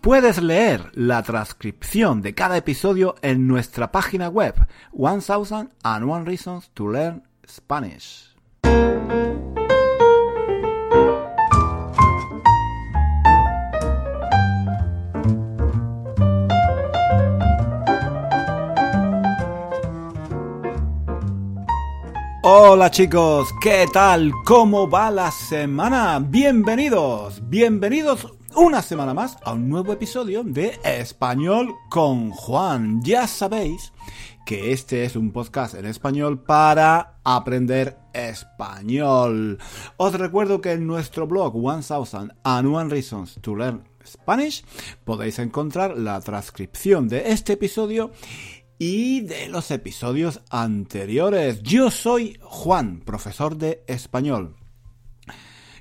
Puedes leer la transcripción de cada episodio en nuestra página web 1001 Reasons to Learn Spanish. Hola chicos, ¿qué tal? ¿Cómo va la semana? Bienvenidos, bienvenidos una semana más a un nuevo episodio de Español con Juan. Ya sabéis que este es un podcast en español para aprender español. Os recuerdo que en nuestro blog 1000 and Reasons to Learn Spanish podéis encontrar la transcripción de este episodio y de los episodios anteriores. Yo soy Juan, profesor de español.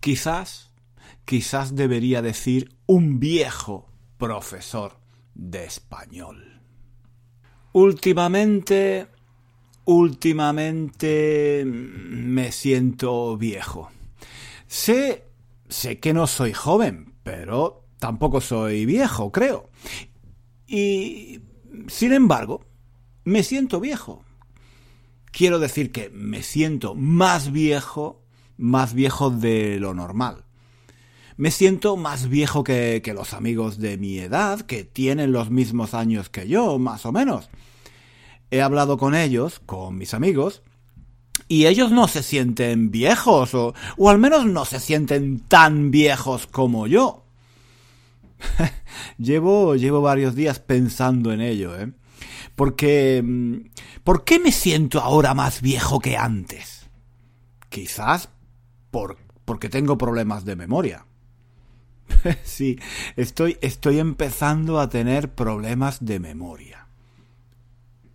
Quizás, quizás debería decir un viejo profesor de español. Últimamente, últimamente me siento viejo. Sé, sé que no soy joven, pero tampoco soy viejo, creo. Y, sin embargo, me siento viejo. Quiero decir que me siento más viejo, más viejo de lo normal. Me siento más viejo que, los amigos de mi edad, que tienen los mismos años que yo, más o menos. He hablado con ellos, con mis amigos, y ellos no se sienten viejos, o, o al menos no se sienten tan viejos como yo. llevo, llevo varios días pensando en ello, ¿eh? Porque... mm, ¿Por qué me siento ahora más viejo que antes? Quizás por, porque tengo problemas de memoria. sí, estoy, estoy empezando a tener problemas de memoria.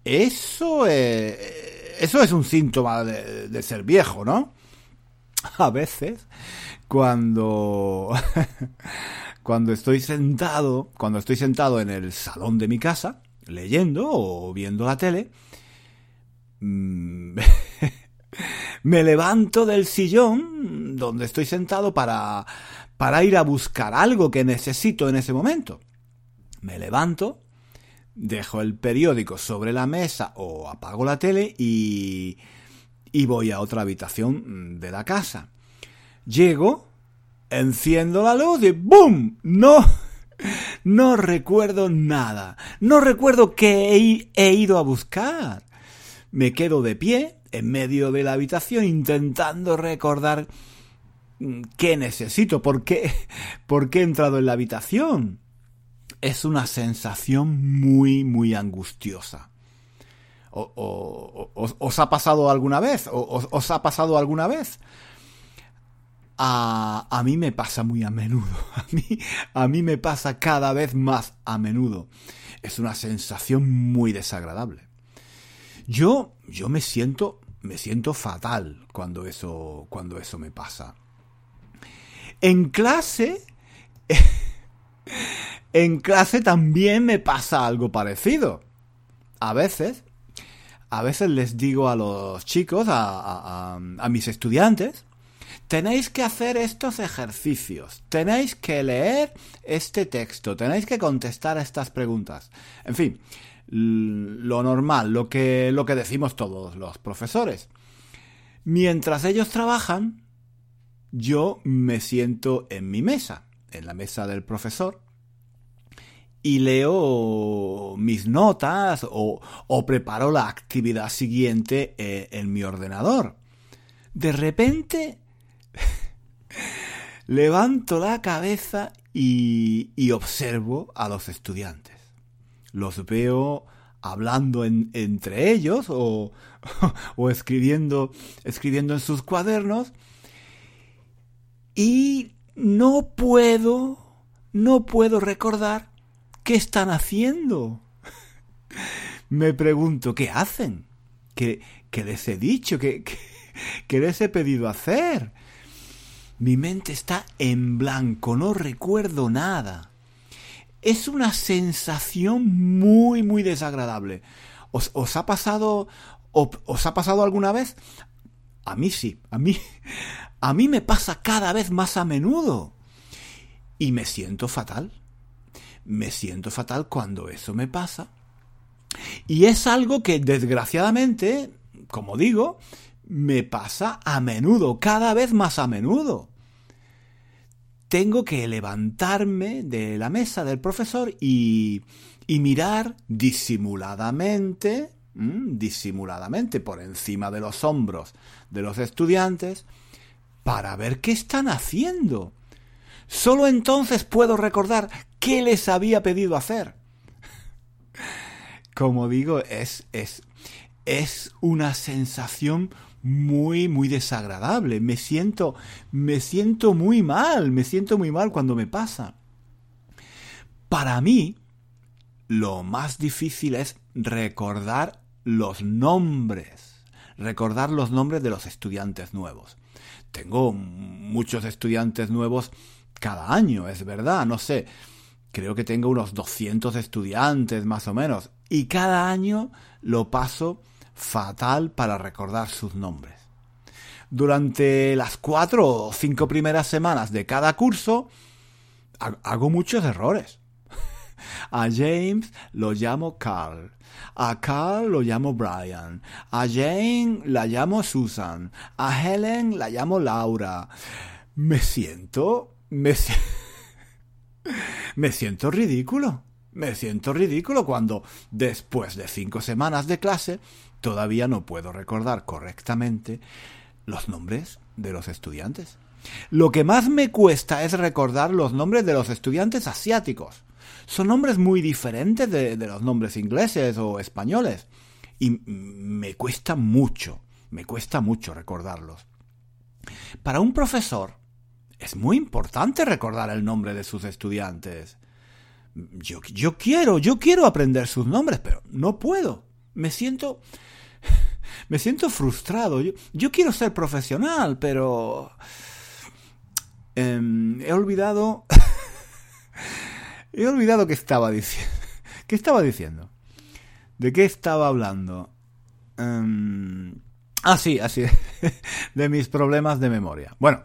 Eso es, eso es un síntoma de, de ser viejo, ¿no? A veces, cuando, cuando estoy sentado, cuando estoy sentado en el salón de mi casa, leyendo o viendo la tele, mm, me levanto del sillón donde estoy sentado para, para ir a buscar algo que necesito en ese momento. Me levanto, dejo el periódico sobre la mesa o apago la tele y, y voy a otra habitación de la casa. Llego, enciendo la luz y ¡boom! No, no recuerdo nada. No recuerdo qué he, he ido a buscar. Me quedo de pie en medio de la habitación intentando recordar qué necesito, por qué, por qué he entrado en la habitación. Es una sensación muy, muy angustiosa. O, ¿Os ha pasado alguna vez? ¿Os, os ha pasado alguna vez? A, a, mí me pasa muy a menudo. A mí, a mí me pasa cada vez más a menudo. Es una sensación muy desagradable. Yo, yo me siento, me siento fatal cuando eso, cuando eso me pasa. En clase, en clase también me pasa algo parecido. A veces, a veces les digo a los chicos, a, mis estudiantes, tenéis que hacer estos ejercicios, tenéis que leer este texto, tenéis que contestar a estas preguntas. En fin, lo normal, lo que, lo que decimos todos los profesores. Mientras ellos trabajan, yo me siento en mi mesa, en la mesa del profesor, y leo mis notas o, o preparo la actividad siguiente eh, en mi ordenador. De repente levanto la cabeza y, y, observo a los estudiantes. Los veo hablando en, entre ellos o, o escribiendo, escribiendo en sus cuadernos y no puedo, no puedo recordar ¿Qué están haciendo? Me pregunto, ¿qué hacen? ¿Qué, les he dicho? ¿Qué, qué les he pedido hacer? Mi mente está en blanco, no recuerdo nada. Es una sensación muy, muy desagradable. ¿Os, os ha pasado os ha pasado alguna vez? A mí sí, a mí a mí me pasa cada vez más a menudo. Y me siento fatal. Me siento fatal cuando eso me pasa. Y es algo que desgraciadamente, como digo, me pasa a menudo, cada vez más a menudo. Tengo que levantarme de la mesa del profesor y, y mirar disimuladamente, disimuladamente por encima de los hombros de los estudiantes, para ver qué están haciendo. Solo entonces puedo recordar qué les había pedido hacer. Como digo, es, es, es una sensación muy, muy desagradable. Me siento, me siento muy mal, me siento muy mal cuando me pasa. Para mí, lo más difícil es recordar los nombres, recordar los nombres de los estudiantes nuevos. Tengo muchos estudiantes nuevos cada año, es verdad, no sé, creo que tengo unos 200 estudiantes más o menos, y cada año lo paso fatal para recordar sus nombres. Durante las cuatro o cinco primeras semanas de cada curso hago muchos errores. A James lo llamo Carl. A Carl lo llamo Brian. A Jane la llamo Susan. A Helen la llamo Laura. Me siento... Me, me siento ridículo. Me siento ridículo cuando, después de cinco semanas de clase, todavía no puedo recordar correctamente los nombres de los estudiantes. Lo que más me cuesta es recordar los nombres de los estudiantes asiáticos. Son nombres muy diferentes de, los nombres ingleses o españoles. Y me cuesta mucho, me cuesta mucho recordarlos. Para un profesor es muy importante recordar el nombre de sus estudiantes. Yo, yo quiero, yo quiero aprender sus nombres, pero no puedo. Me siento me siento frustrado. Yo, quiero ser profesional, pero... Em, he olvidado... he olvidado qué estaba diciendo. ¿Qué estaba diciendo? ¿De qué estaba hablando? Em, ah, sí, así. de mis problemas de memoria. Bueno,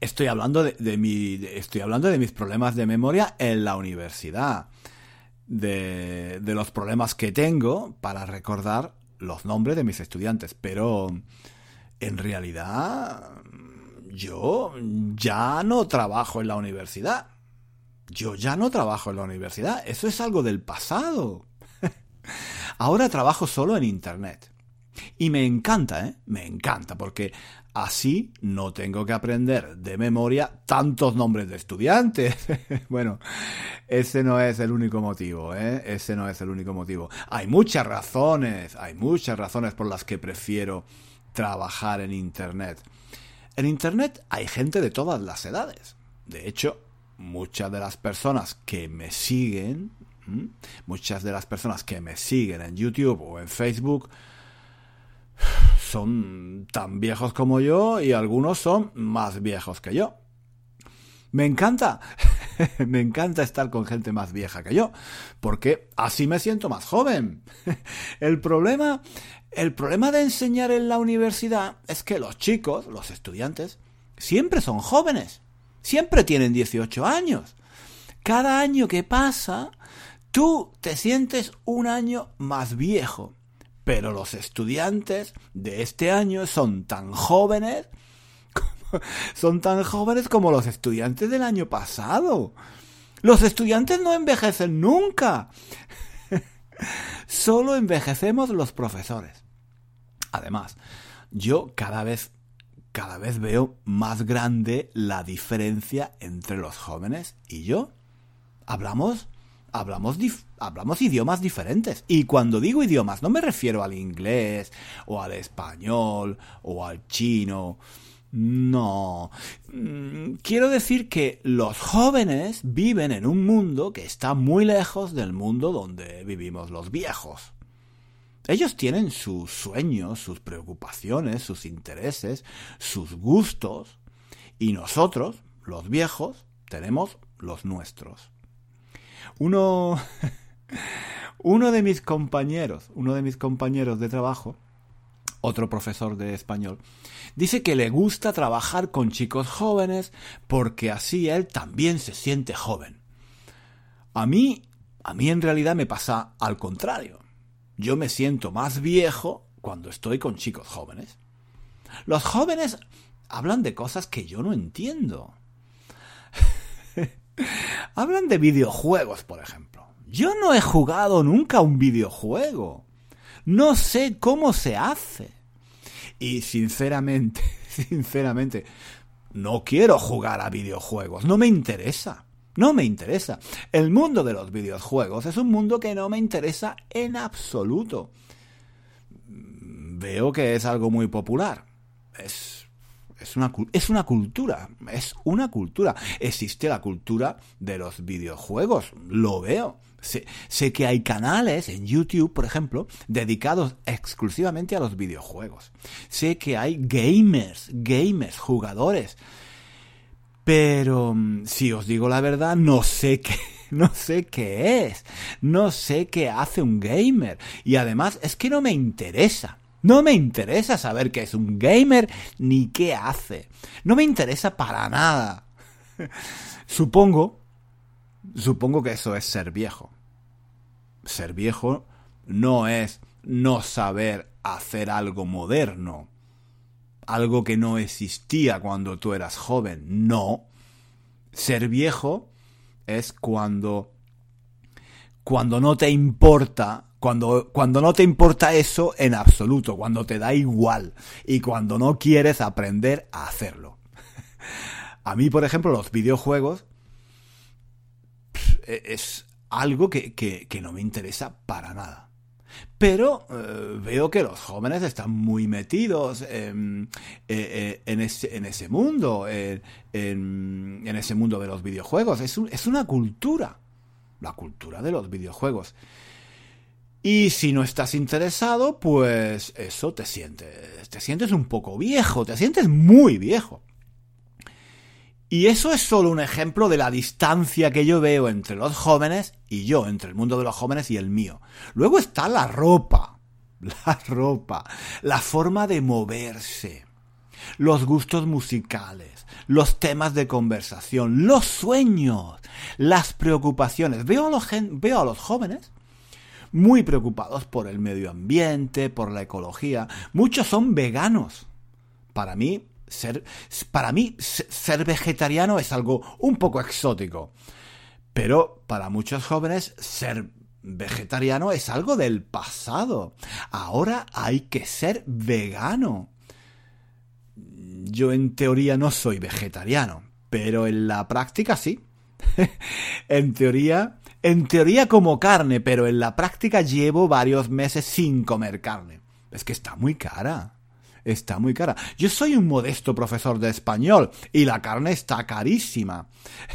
estoy hablando de, mi, estoy hablando de mis problemas de memoria en la universidad. De, los problemas que tengo para recordar los nombres de mis estudiantes, pero en realidad yo ya no trabajo en la universidad. Yo ya no trabajo en la universidad. Eso es algo del pasado. Ahora trabajo solo en Internet. Y me encanta, ¿eh? Me encanta, porque así no tengo que aprender de memoria tantos nombres de estudiantes. bueno, ese no es el único motivo, ¿eh? Ese no es el único motivo. Hay muchas razones, hay muchas razones por las que prefiero trabajar en Internet. En Internet hay gente de todas las edades. De hecho, muchas de las personas que me siguen, muchas de las personas que me siguen en YouTube o en Facebook, son tan viejos como yo y algunos son más viejos que yo. Me encanta, me encanta estar con gente más vieja que yo, porque así me siento más joven. El problema, el problema de enseñar en la universidad es que los chicos, los estudiantes, siempre son jóvenes, siempre tienen 18 años. Cada año que pasa, tú te sientes un año más viejo pero los estudiantes de este año son tan jóvenes son tan jóvenes como los estudiantes del año pasado. Los estudiantes no envejecen nunca. Solo envejecemos los profesores. Además, yo cada vez cada vez veo más grande la diferencia entre los jóvenes y yo. Hablamos hablamos, hablamos idiomas diferentes. Y cuando digo idiomas, no me refiero al inglés, o al español, o al chino. No. Mm, quiero decir que los jóvenes viven en un mundo que está muy lejos del mundo donde vivimos los viejos. Ellos tienen sus sueños, sus preocupaciones, sus intereses, sus gustos, y nosotros, los viejos, tenemos los nuestros. Uno, uno de mis compañeros, uno de mis compañeros de trabajo, otro profesor de español, dice que le gusta trabajar con chicos jóvenes porque así él también se siente joven. A mí, a mí en realidad me pasa al contrario. Yo me siento más viejo cuando estoy con chicos jóvenes. Los jóvenes hablan de cosas que yo no entiendo. hablan de videojuegos, por ejemplo. Yo no he jugado nunca un videojuego. No sé cómo se hace. Y sinceramente, sinceramente, no quiero jugar a videojuegos, no me interesa. No me interesa. El mundo de los videojuegos es un mundo que no me interesa en absoluto. Veo que es algo muy popular. Es, es, una, es una cultura. Es una cultura. Existe la cultura de los videojuegos. Lo veo. Sé, que hay canales en YouTube, por ejemplo, dedicados exclusivamente a los videojuegos. Sé que hay gamers, gamers, jugadores. Pero mm, si os digo la verdad, no sé qué, no sé qué es. No sé qué hace un gamer. Y además es que no me interesa. No me interesa saber qué es un gamer ni qué hace. No me interesa para nada. Supongo Supongo que eso es ser viejo. Ser viejo no es no saber hacer algo moderno, algo que no existía cuando tú eras joven. No. Ser viejo es cuando cuando no te importa, cuando, cuando no te importa eso en absoluto, cuando te da igual y cuando no quieres aprender a hacerlo. A mí, por ejemplo, los videojuegos e, es algo que, que, no me interesa para nada. Pero eh, veo que los jóvenes están muy metidos en, eh, eh, ese, mundo, en, en, ese mundo de los videojuegos. Es, es una cultura, la cultura de los videojuegos. Y si no estás interesado, pues eso te sientes, te sientes un poco viejo, te sientes muy viejo. Y eso es solo un ejemplo de la distancia que yo veo entre los jóvenes y yo, entre el mundo de los jóvenes y el mío. Luego está la ropa, la ropa, la forma de moverse, los gustos musicales, los temas de conversación, los sueños, las preocupaciones. Veo a los, veo a los jóvenes muy preocupados por el medio ambiente, por la ecología. Muchos son veganos. Para mí, ser, para mí, ser vegetariano es algo un poco exótico. Pero para muchos jóvenes, ser vegetariano es algo del pasado. Ahora hay que ser vegano. Yo en teoría no soy vegetariano, pero en la práctica sí. en teoría, en teoría como carne, pero en la práctica llevo varios meses sin comer carne. Es que está muy cara está muy cara. Yo soy un modesto profesor de español y la carne está carísima.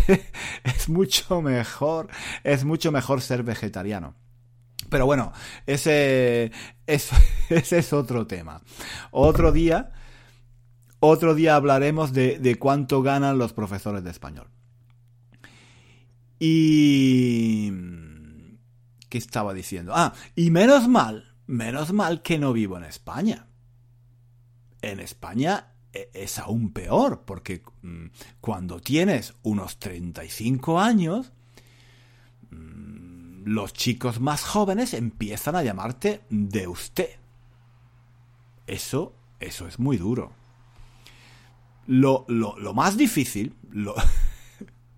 es mucho mejor, es mucho mejor ser vegetariano. Pero bueno, ese, es otro tema. Otro día, otro día hablaremos de cuánto ganan los profesores de español. Y... ¿Qué estaba diciendo? Ah, y menos mal, menos mal que no vivo en España. En España e, es aún peor, porque mm, cuando tienes unos 35 años, mm, los chicos más jóvenes empiezan a llamarte de usted. Eso, eso es muy duro. Lo, lo más difícil, lo,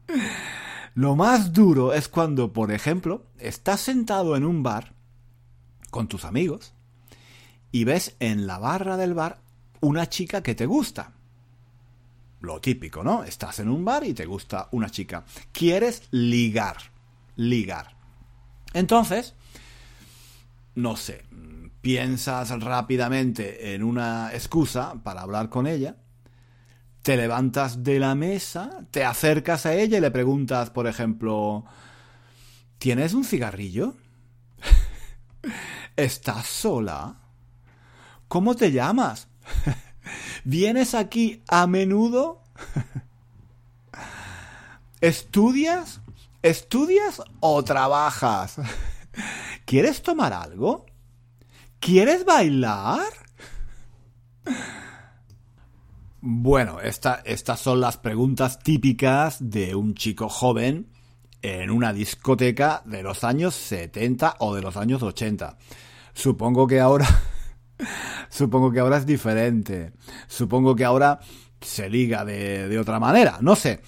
lo más duro es cuando, por ejemplo, estás sentado en un bar con tus amigos y ves en la barra del bar una chica que te gusta. Lo típico, ¿no? Estás en un bar y te gusta una chica. Quieres ligar. Ligar. Entonces, no sé, piensas rápidamente en una excusa para hablar con ella te levantas de la mesa, te acercas a ella y le preguntas, por ejemplo, ¿tienes un cigarrillo? ¿Estás sola? ¿Cómo te llamas? ¿Vienes aquí a menudo? ¿Estudias? ¿Estudias o trabajas? ¿Quieres tomar algo? ¿Quieres bailar? Bueno, estas son las preguntas típicas de un chico joven en una discoteca de los años 70 o de los años 80. Supongo que ahora... supongo que ahora es diferente. Supongo que ahora se liga de, otra manera. No sé.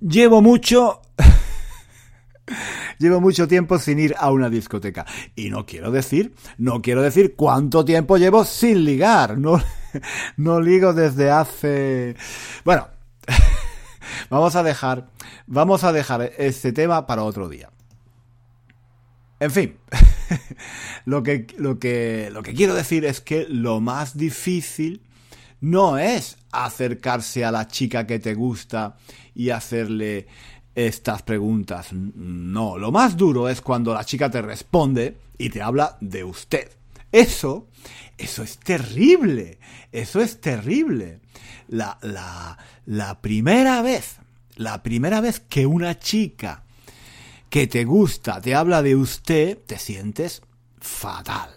Llevo mucho... Llevo mucho tiempo sin ir a una discoteca. Y no quiero decir, no quiero decir cuánto tiempo llevo sin ligar. No, no ligo desde hace... Bueno, vamos a dejar, vamos a dejar este tema para otro día. En fin, lo que, lo que, lo que quiero decir es que lo más difícil no es acercarse a la chica que te gusta y hacerle estas preguntas. No, lo más duro es cuando la chica te responde y te habla de usted. Eso, eso es terrible, eso es terrible. La, la, la primera vez, la primera vez que una chica que te gusta te habla de usted, te sientes fatal.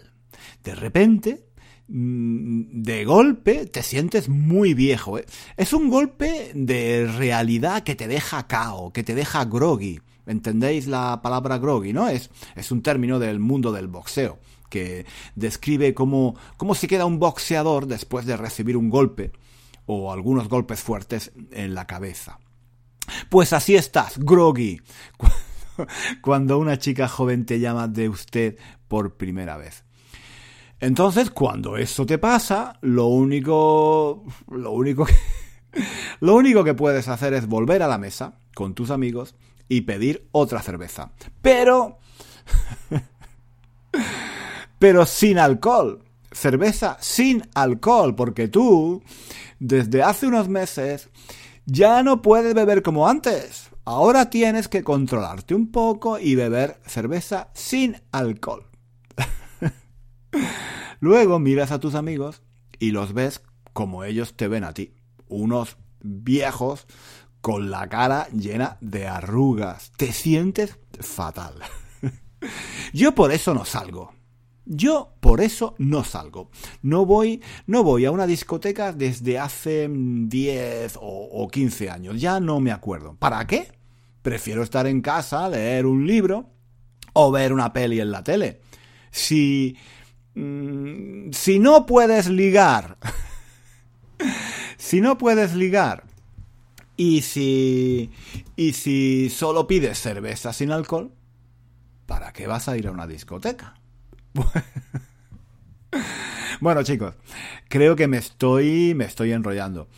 De repente Mm, de golpe te sientes muy viejo. ¿eh? Es un golpe de realidad que te deja cao, que te deja groggy. ¿Entendéis la palabra groggy, no? Es, es un término del mundo del boxeo que describe cómo, cómo se queda un boxeador después de recibir un golpe o algunos golpes fuertes en la cabeza. Pues así estás, groggy, cuando una chica joven te llama de usted por primera vez. Entonces, cuando eso te pasa, lo único, lo único que, lo único que puedes hacer es volver a la mesa con tus amigos y pedir otra cerveza. Pero, pero sin alcohol. Cerveza sin alcohol, porque tú, desde hace unos meses, ya no puedes beber como antes. Ahora tienes que controlarte un poco y beber cerveza sin alcohol. Luego miras a tus amigos y los ves como ellos te ven a ti. Unos viejos con la cara llena de arrugas. Te sientes fatal. Yo por eso no salgo. Yo por eso no salgo. No voy, no voy a una discoteca desde hace 10 o, o 15 años. Ya no me acuerdo. ¿Para qué? Prefiero estar en casa, leer un libro o ver una peli en la tele. Si Mm, si no puedes ligar, si no puedes ligar, y si, y si solo pides cerveza sin alcohol, ¿para qué vas a ir a una discoteca? bueno, chicos, creo que me estoy, me estoy enrollando.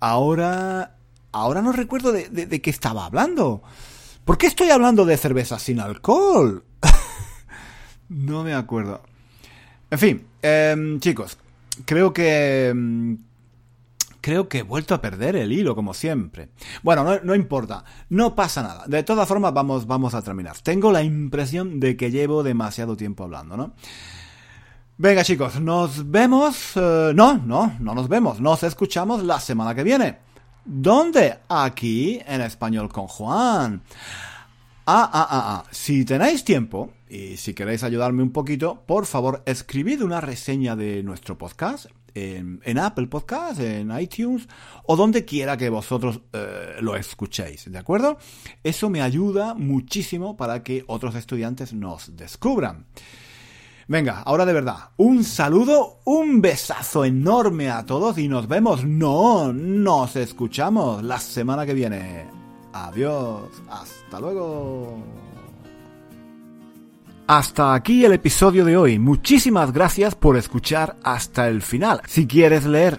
Ahora, ahora no recuerdo de, de qué estaba hablando. ¿Por qué estoy hablando de cerveza sin alcohol? no me acuerdo. En fin, em, chicos, creo que... Em, creo que he vuelto a perder el hilo, como siempre. Bueno, no, importa, no pasa nada. De todas formas, vamos, vamos a terminar. Tengo la impresión de que llevo demasiado tiempo hablando, ¿no? Venga, chicos, nos vemos. Eh, no, no, no nos vemos. Nos escuchamos la semana que viene. ¿Dónde? Aquí, en español con Juan. Ah, ah, ah, ah. Si tenéis tiempo y si queréis ayudarme un poquito, por favor, escribid una reseña de nuestro podcast en, Apple Podcast, en iTunes o donde quiera que vosotros eh, lo escuchéis, ¿de acuerdo? Eso me ayuda muchísimo para que otros estudiantes nos descubran. Venga, ahora de verdad, un saludo, un besazo enorme a todos y nos vemos, no, nos escuchamos la semana que viene. Adiós, hasta luego. Hasta aquí el episodio de hoy. Muchísimas gracias por escuchar hasta el final. Si quieres leer